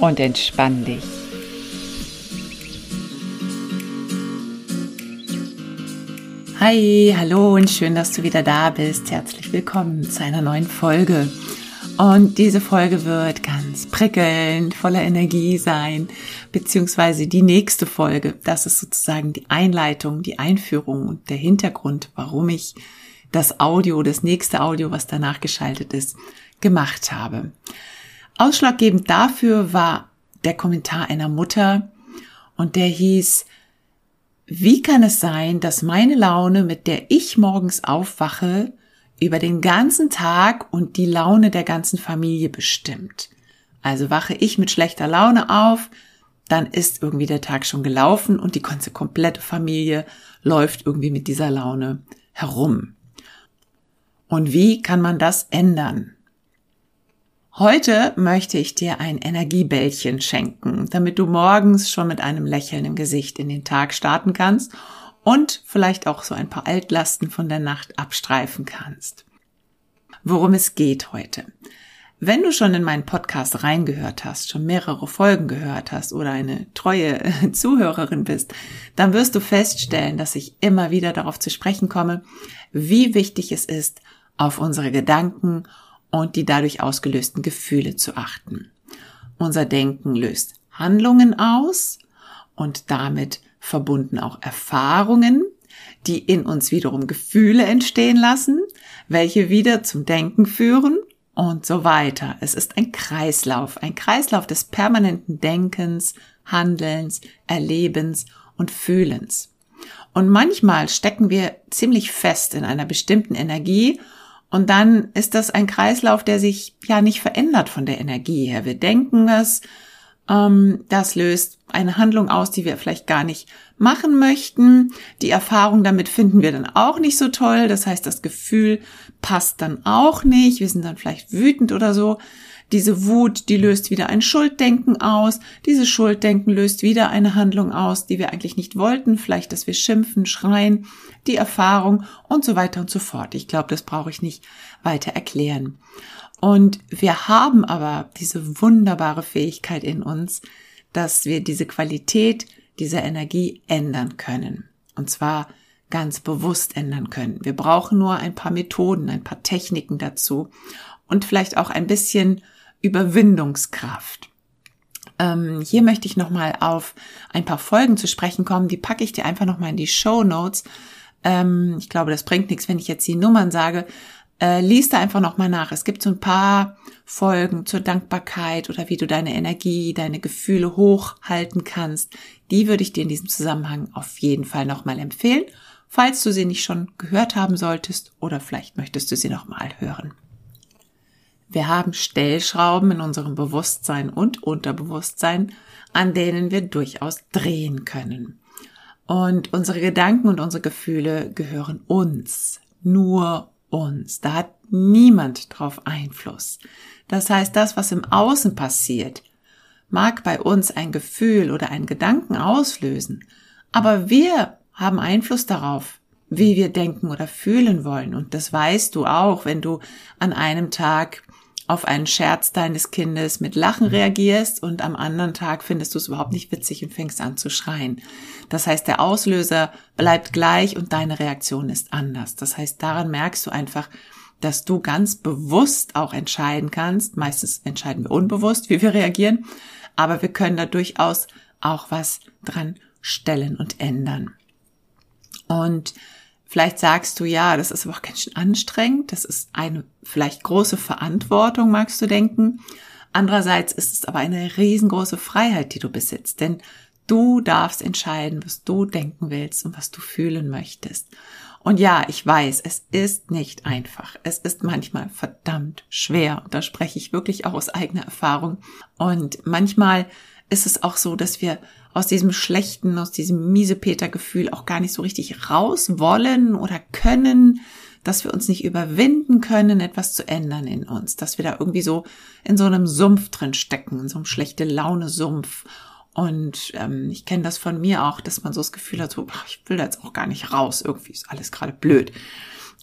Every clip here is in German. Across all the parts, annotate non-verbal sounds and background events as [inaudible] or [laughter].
Und entspann dich. Hi, hallo und schön, dass du wieder da bist. Herzlich willkommen zu einer neuen Folge. Und diese Folge wird ganz prickelnd, voller Energie sein, beziehungsweise die nächste Folge. Das ist sozusagen die Einleitung, die Einführung und der Hintergrund, warum ich das Audio, das nächste Audio, was danach geschaltet ist, gemacht habe. Ausschlaggebend dafür war der Kommentar einer Mutter und der hieß, wie kann es sein, dass meine Laune, mit der ich morgens aufwache, über den ganzen Tag und die Laune der ganzen Familie bestimmt. Also wache ich mit schlechter Laune auf, dann ist irgendwie der Tag schon gelaufen und die ganze komplette Familie läuft irgendwie mit dieser Laune herum. Und wie kann man das ändern? Heute möchte ich dir ein Energiebällchen schenken, damit du morgens schon mit einem Lächeln im Gesicht in den Tag starten kannst und vielleicht auch so ein paar Altlasten von der Nacht abstreifen kannst. Worum es geht heute. Wenn du schon in meinen Podcast reingehört hast, schon mehrere Folgen gehört hast oder eine treue [laughs] Zuhörerin bist, dann wirst du feststellen, dass ich immer wieder darauf zu sprechen komme, wie wichtig es ist, auf unsere Gedanken und die dadurch ausgelösten Gefühle zu achten. Unser Denken löst Handlungen aus und damit verbunden auch Erfahrungen, die in uns wiederum Gefühle entstehen lassen, welche wieder zum Denken führen und so weiter. Es ist ein Kreislauf, ein Kreislauf des permanenten Denkens, Handelns, Erlebens und Fühlens. Und manchmal stecken wir ziemlich fest in einer bestimmten Energie und dann ist das ein Kreislauf, der sich ja nicht verändert von der Energie her. Wir denken es, ähm, das löst eine Handlung aus, die wir vielleicht gar nicht machen möchten. Die Erfahrung damit finden wir dann auch nicht so toll. Das heißt, das Gefühl passt dann auch nicht. Wir sind dann vielleicht wütend oder so. Diese Wut, die löst wieder ein Schulddenken aus. Diese Schulddenken löst wieder eine Handlung aus, die wir eigentlich nicht wollten. Vielleicht, dass wir schimpfen, schreien, die Erfahrung und so weiter und so fort. Ich glaube, das brauche ich nicht weiter erklären. Und wir haben aber diese wunderbare Fähigkeit in uns, dass wir diese Qualität dieser Energie ändern können. Und zwar ganz bewusst ändern können. Wir brauchen nur ein paar Methoden, ein paar Techniken dazu und vielleicht auch ein bisschen Überwindungskraft. Ähm, hier möchte ich nochmal auf ein paar Folgen zu sprechen kommen. Die packe ich dir einfach nochmal in die Show Notes. Ähm, ich glaube, das bringt nichts, wenn ich jetzt die Nummern sage. Äh, lies da einfach nochmal nach. Es gibt so ein paar Folgen zur Dankbarkeit oder wie du deine Energie, deine Gefühle hochhalten kannst. Die würde ich dir in diesem Zusammenhang auf jeden Fall nochmal empfehlen, falls du sie nicht schon gehört haben solltest oder vielleicht möchtest du sie nochmal hören. Wir haben Stellschrauben in unserem Bewusstsein und Unterbewusstsein, an denen wir durchaus drehen können. Und unsere Gedanken und unsere Gefühle gehören uns, nur uns. Da hat niemand drauf Einfluss. Das heißt, das, was im Außen passiert, mag bei uns ein Gefühl oder einen Gedanken auslösen, aber wir haben Einfluss darauf, wie wir denken oder fühlen wollen. Und das weißt du auch, wenn du an einem Tag auf einen Scherz deines Kindes mit Lachen mhm. reagierst und am anderen Tag findest du es überhaupt nicht witzig und fängst an zu schreien. Das heißt, der Auslöser bleibt gleich und deine Reaktion ist anders. Das heißt, daran merkst du einfach, dass du ganz bewusst auch entscheiden kannst. Meistens entscheiden wir unbewusst, wie wir reagieren, aber wir können da durchaus auch was dran stellen und ändern. Und Vielleicht sagst du, ja, das ist aber auch ganz schön anstrengend. Das ist eine vielleicht große Verantwortung, magst du denken. Andererseits ist es aber eine riesengroße Freiheit, die du besitzt. Denn du darfst entscheiden, was du denken willst und was du fühlen möchtest. Und ja, ich weiß, es ist nicht einfach. Es ist manchmal verdammt schwer. Und da spreche ich wirklich auch aus eigener Erfahrung. Und manchmal ist es auch so, dass wir aus diesem schlechten, aus diesem Miesepeter-Gefühl auch gar nicht so richtig raus wollen oder können, dass wir uns nicht überwinden können, etwas zu ändern in uns, dass wir da irgendwie so in so einem Sumpf drin stecken, in so einem schlechte Laune-Sumpf. Und ähm, ich kenne das von mir auch, dass man so das Gefühl hat, so, ach, ich will da jetzt auch gar nicht raus, irgendwie ist alles gerade blöd.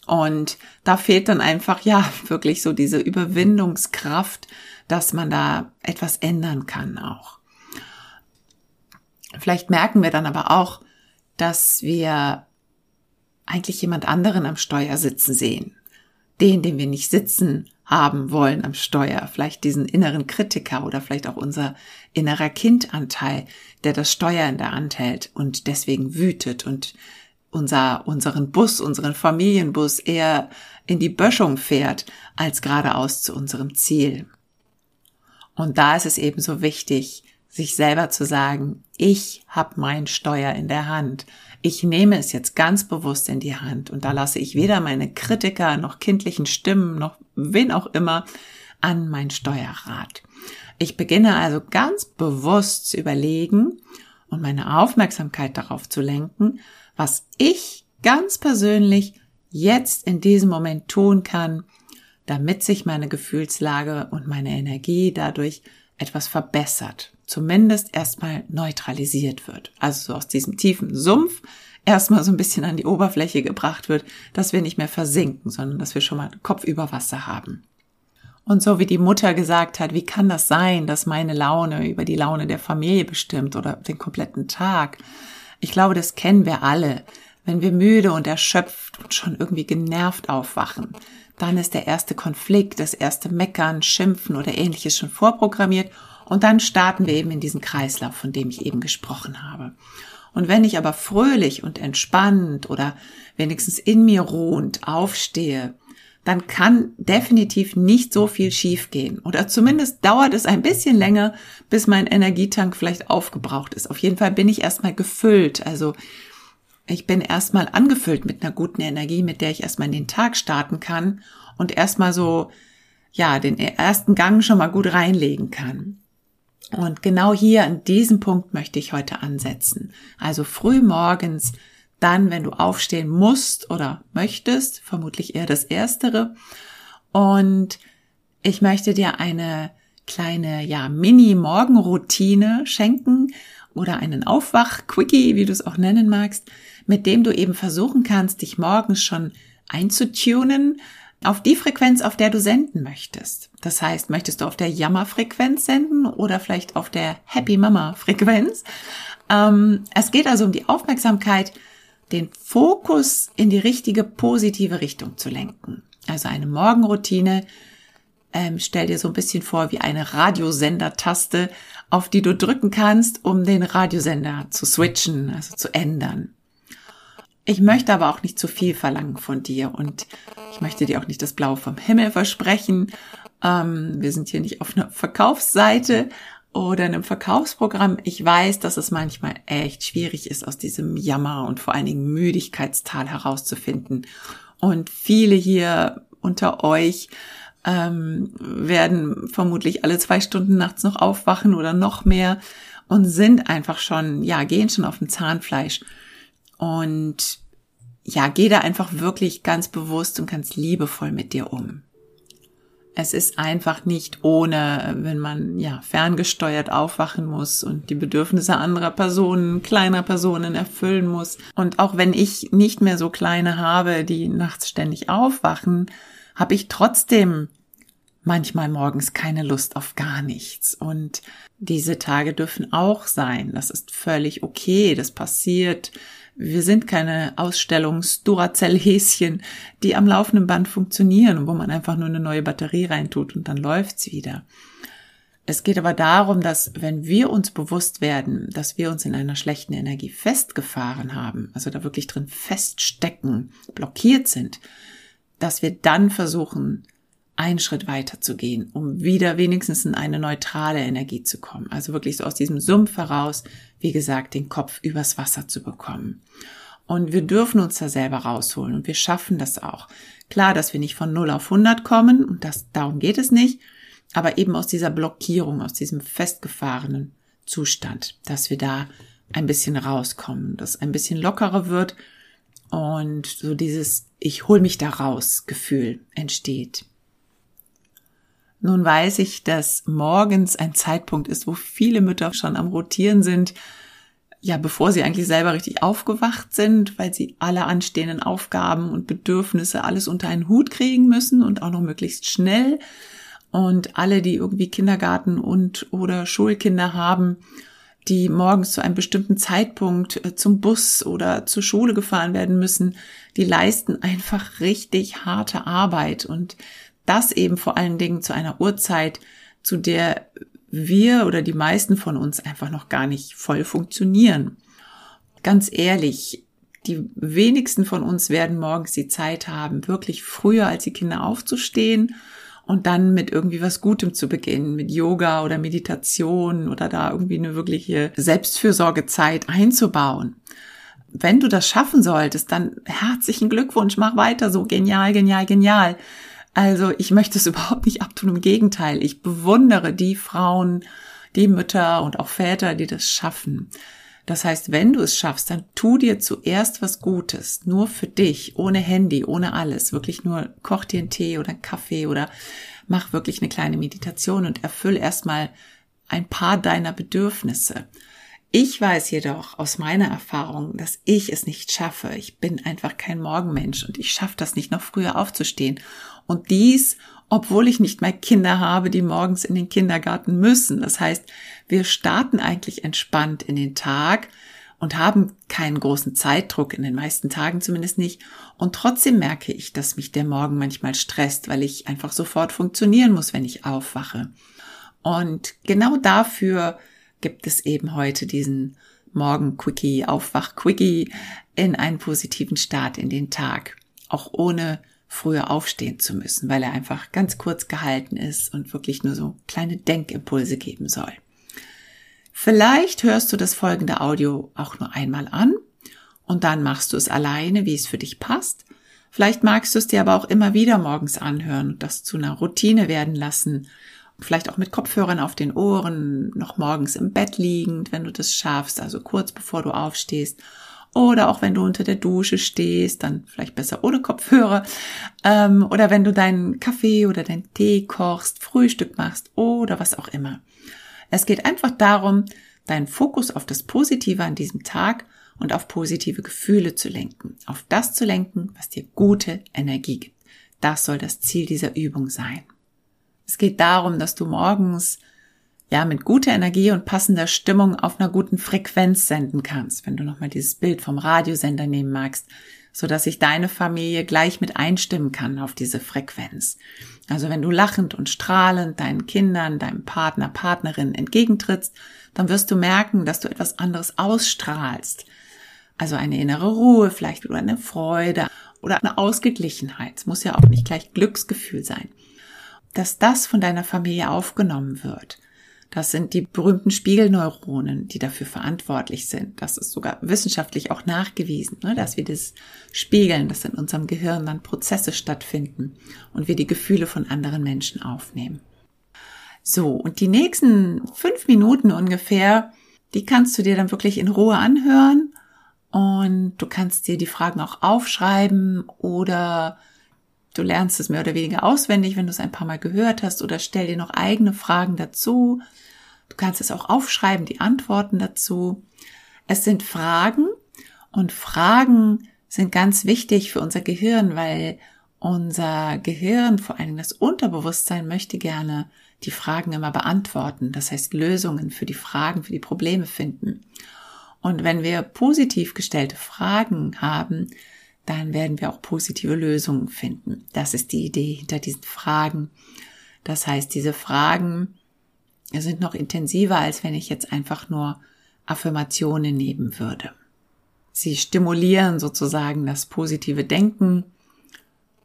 Und da fehlt dann einfach, ja, [laughs] wirklich so diese Überwindungskraft, dass man da etwas ändern kann auch. Vielleicht merken wir dann aber auch, dass wir eigentlich jemand anderen am Steuer sitzen sehen. Den, den wir nicht sitzen haben wollen am Steuer. Vielleicht diesen inneren Kritiker oder vielleicht auch unser innerer Kindanteil, der das Steuer in der Hand hält und deswegen wütet und unser, unseren Bus, unseren Familienbus eher in die Böschung fährt, als geradeaus zu unserem Ziel. Und da ist es eben so wichtig, sich selber zu sagen, ich habe mein Steuer in der Hand. Ich nehme es jetzt ganz bewusst in die Hand und da lasse ich weder meine Kritiker noch kindlichen Stimmen noch wen auch immer an mein Steuerrad. Ich beginne also ganz bewusst zu überlegen und meine Aufmerksamkeit darauf zu lenken, was ich ganz persönlich jetzt in diesem Moment tun kann, damit sich meine Gefühlslage und meine Energie dadurch etwas verbessert, zumindest erstmal neutralisiert wird. Also so aus diesem tiefen Sumpf erstmal so ein bisschen an die Oberfläche gebracht wird, dass wir nicht mehr versinken, sondern dass wir schon mal Kopf über Wasser haben. Und so wie die Mutter gesagt hat, wie kann das sein, dass meine Laune über die Laune der Familie bestimmt oder den kompletten Tag? Ich glaube, das kennen wir alle. Wenn wir müde und erschöpft und schon irgendwie genervt aufwachen, dann ist der erste Konflikt, das erste Meckern, Schimpfen oder ähnliches schon vorprogrammiert und dann starten wir eben in diesen Kreislauf, von dem ich eben gesprochen habe. Und wenn ich aber fröhlich und entspannt oder wenigstens in mir ruhend aufstehe, dann kann definitiv nicht so viel schiefgehen. Oder zumindest dauert es ein bisschen länger, bis mein Energietank vielleicht aufgebraucht ist. Auf jeden Fall bin ich erstmal gefüllt. Also ich bin erstmal angefüllt mit einer guten Energie, mit der ich erstmal in den Tag starten kann und erstmal so, ja, den ersten Gang schon mal gut reinlegen kann. Und genau hier an diesem Punkt möchte ich heute ansetzen. Also früh morgens dann, wenn du aufstehen musst oder möchtest, vermutlich eher das Erstere. Und ich möchte dir eine kleine, ja, Mini-Morgenroutine schenken oder einen Aufwach-Quickie, wie du es auch nennen magst, mit dem du eben versuchen kannst, dich morgens schon einzutunen auf die Frequenz, auf der du senden möchtest. Das heißt, möchtest du auf der Jammer-Frequenz senden oder vielleicht auf der Happy Mama-Frequenz? Ähm, es geht also um die Aufmerksamkeit den Fokus in die richtige positive Richtung zu lenken. Also eine Morgenroutine ähm, stell dir so ein bisschen vor wie eine Radiosender-Taste, auf die du drücken kannst, um den Radiosender zu switchen, also zu ändern. Ich möchte aber auch nicht zu viel verlangen von dir und ich möchte dir auch nicht das Blaue vom Himmel versprechen. Ähm, wir sind hier nicht auf einer Verkaufsseite, oder einem Verkaufsprogramm. Ich weiß, dass es manchmal echt schwierig ist, aus diesem Jammer und vor allen Dingen Müdigkeitstal herauszufinden. Und viele hier unter euch ähm, werden vermutlich alle zwei Stunden nachts noch aufwachen oder noch mehr und sind einfach schon, ja, gehen schon auf dem Zahnfleisch. Und ja, geh da einfach wirklich ganz bewusst und ganz liebevoll mit dir um. Es ist einfach nicht ohne, wenn man ja ferngesteuert aufwachen muss und die Bedürfnisse anderer Personen, kleiner Personen erfüllen muss. Und auch wenn ich nicht mehr so kleine habe, die nachts ständig aufwachen, habe ich trotzdem manchmal morgens keine Lust auf gar nichts. Und diese Tage dürfen auch sein. Das ist völlig okay. Das passiert wir sind keine Ausstellungs-Duracell-Häschen, die am laufenden Band funktionieren und wo man einfach nur eine neue Batterie reintut und dann läuft's wieder. Es geht aber darum, dass wenn wir uns bewusst werden, dass wir uns in einer schlechten Energie festgefahren haben, also da wirklich drin feststecken, blockiert sind, dass wir dann versuchen, einen Schritt weiter zu gehen, um wieder wenigstens in eine neutrale Energie zu kommen. Also wirklich so aus diesem Sumpf heraus, wie gesagt, den Kopf übers Wasser zu bekommen. Und wir dürfen uns da selber rausholen und wir schaffen das auch. Klar, dass wir nicht von 0 auf 100 kommen und das, darum geht es nicht, aber eben aus dieser Blockierung, aus diesem festgefahrenen Zustand, dass wir da ein bisschen rauskommen, dass ein bisschen lockerer wird und so dieses Ich hol mich da raus Gefühl entsteht. Nun weiß ich, dass morgens ein Zeitpunkt ist, wo viele Mütter schon am Rotieren sind, ja, bevor sie eigentlich selber richtig aufgewacht sind, weil sie alle anstehenden Aufgaben und Bedürfnisse alles unter einen Hut kriegen müssen und auch noch möglichst schnell. Und alle, die irgendwie Kindergarten und oder Schulkinder haben, die morgens zu einem bestimmten Zeitpunkt äh, zum Bus oder zur Schule gefahren werden müssen, die leisten einfach richtig harte Arbeit und das eben vor allen Dingen zu einer Uhrzeit, zu der wir oder die meisten von uns einfach noch gar nicht voll funktionieren. Ganz ehrlich, die wenigsten von uns werden morgens die Zeit haben, wirklich früher als die Kinder aufzustehen und dann mit irgendwie was Gutem zu beginnen, mit Yoga oder Meditation oder da irgendwie eine wirkliche Selbstfürsorgezeit einzubauen. Wenn du das schaffen solltest, dann herzlichen Glückwunsch, mach weiter so genial, genial, genial. Also ich möchte es [laughs] überhaupt nicht abtun, im Gegenteil. Ich bewundere die Frauen, die Mütter und auch Väter, die das schaffen. Das heißt, wenn du es schaffst, dann tu dir zuerst was Gutes, nur für dich, ohne Handy, ohne alles, wirklich nur koch dir einen Tee oder einen Kaffee oder mach wirklich eine kleine Meditation und erfüll erstmal ein paar deiner Bedürfnisse. Ich weiß jedoch aus meiner Erfahrung, dass ich es nicht schaffe. Ich bin einfach kein Morgenmensch und ich schaffe das nicht noch früher aufzustehen. Und dies, obwohl ich nicht mehr Kinder habe, die morgens in den Kindergarten müssen. Das heißt, wir starten eigentlich entspannt in den Tag und haben keinen großen Zeitdruck, in den meisten Tagen zumindest nicht. Und trotzdem merke ich, dass mich der Morgen manchmal stresst, weil ich einfach sofort funktionieren muss, wenn ich aufwache. Und genau dafür gibt es eben heute diesen Morgen-Quickie, Aufwach-Quickie in einen positiven Start in den Tag. Auch ohne früher aufstehen zu müssen, weil er einfach ganz kurz gehalten ist und wirklich nur so kleine Denkimpulse geben soll. Vielleicht hörst du das folgende Audio auch nur einmal an und dann machst du es alleine, wie es für dich passt. Vielleicht magst du es dir aber auch immer wieder morgens anhören und das zu einer Routine werden lassen. Vielleicht auch mit Kopfhörern auf den Ohren, noch morgens im Bett liegend, wenn du das schaffst, also kurz bevor du aufstehst oder auch wenn du unter der Dusche stehst, dann vielleicht besser ohne Kopfhörer. Ähm, oder wenn du deinen Kaffee oder deinen Tee kochst, Frühstück machst oder was auch immer. Es geht einfach darum, deinen Fokus auf das Positive an diesem Tag und auf positive Gefühle zu lenken. Auf das zu lenken, was dir gute Energie gibt. Das soll das Ziel dieser Übung sein. Es geht darum, dass du morgens ja, mit guter Energie und passender Stimmung auf einer guten Frequenz senden kannst, wenn du nochmal dieses Bild vom Radiosender nehmen magst, so dass sich deine Familie gleich mit einstimmen kann auf diese Frequenz. Also wenn du lachend und strahlend deinen Kindern, deinem Partner, Partnerin entgegentrittst, dann wirst du merken, dass du etwas anderes ausstrahlst. Also eine innere Ruhe, vielleicht oder eine Freude oder eine Ausgeglichenheit. Es muss ja auch nicht gleich Glücksgefühl sein. Dass das von deiner Familie aufgenommen wird das sind die berühmten Spiegelneuronen, die dafür verantwortlich sind. Das ist sogar wissenschaftlich auch nachgewiesen, ne, dass wir das spiegeln, dass in unserem Gehirn dann Prozesse stattfinden und wir die Gefühle von anderen Menschen aufnehmen. So, und die nächsten fünf Minuten ungefähr, die kannst du dir dann wirklich in Ruhe anhören und du kannst dir die Fragen auch aufschreiben oder du lernst es mehr oder weniger auswendig, wenn du es ein paar Mal gehört hast oder stell dir noch eigene Fragen dazu. Du kannst es auch aufschreiben, die Antworten dazu. Es sind Fragen und Fragen sind ganz wichtig für unser Gehirn, weil unser Gehirn, vor allem das Unterbewusstsein, möchte gerne die Fragen immer beantworten. Das heißt, Lösungen für die Fragen, für die Probleme finden. Und wenn wir positiv gestellte Fragen haben, dann werden wir auch positive Lösungen finden. Das ist die Idee hinter diesen Fragen. Das heißt, diese Fragen sind noch intensiver, als wenn ich jetzt einfach nur Affirmationen nehmen würde. Sie stimulieren sozusagen das positive Denken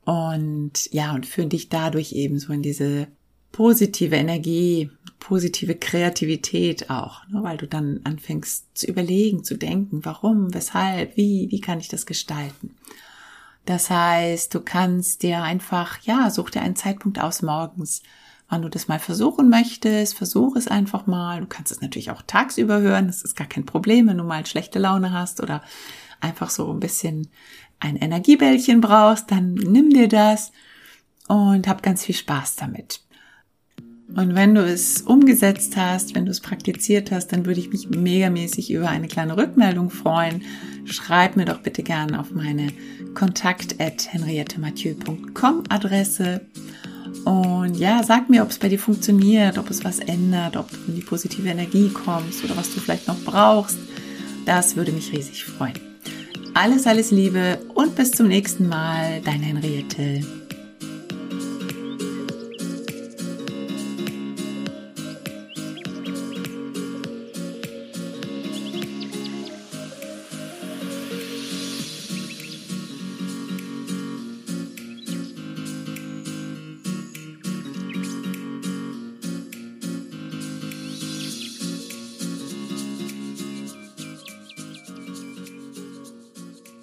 und ja, und führen dich dadurch eben so in diese positive Energie, positive Kreativität auch, ne, weil du dann anfängst zu überlegen, zu denken, warum, weshalb, wie, wie kann ich das gestalten. Das heißt, du kannst dir einfach, ja, such dir einen Zeitpunkt aus morgens, wann du das mal versuchen möchtest, versuch es einfach mal. Du kannst es natürlich auch tagsüber hören, das ist gar kein Problem, wenn du mal schlechte Laune hast oder einfach so ein bisschen ein Energiebällchen brauchst, dann nimm dir das und hab ganz viel Spaß damit. Und wenn du es umgesetzt hast, wenn du es praktiziert hast, dann würde ich mich megamäßig über eine kleine Rückmeldung freuen. Schreib mir doch bitte gerne auf meine kontakt at henriettemathieu.com Adresse. Und ja, sag mir, ob es bei dir funktioniert, ob es was ändert, ob du in die positive Energie kommst oder was du vielleicht noch brauchst. Das würde mich riesig freuen. Alles, alles Liebe und bis zum nächsten Mal, deine Henriette.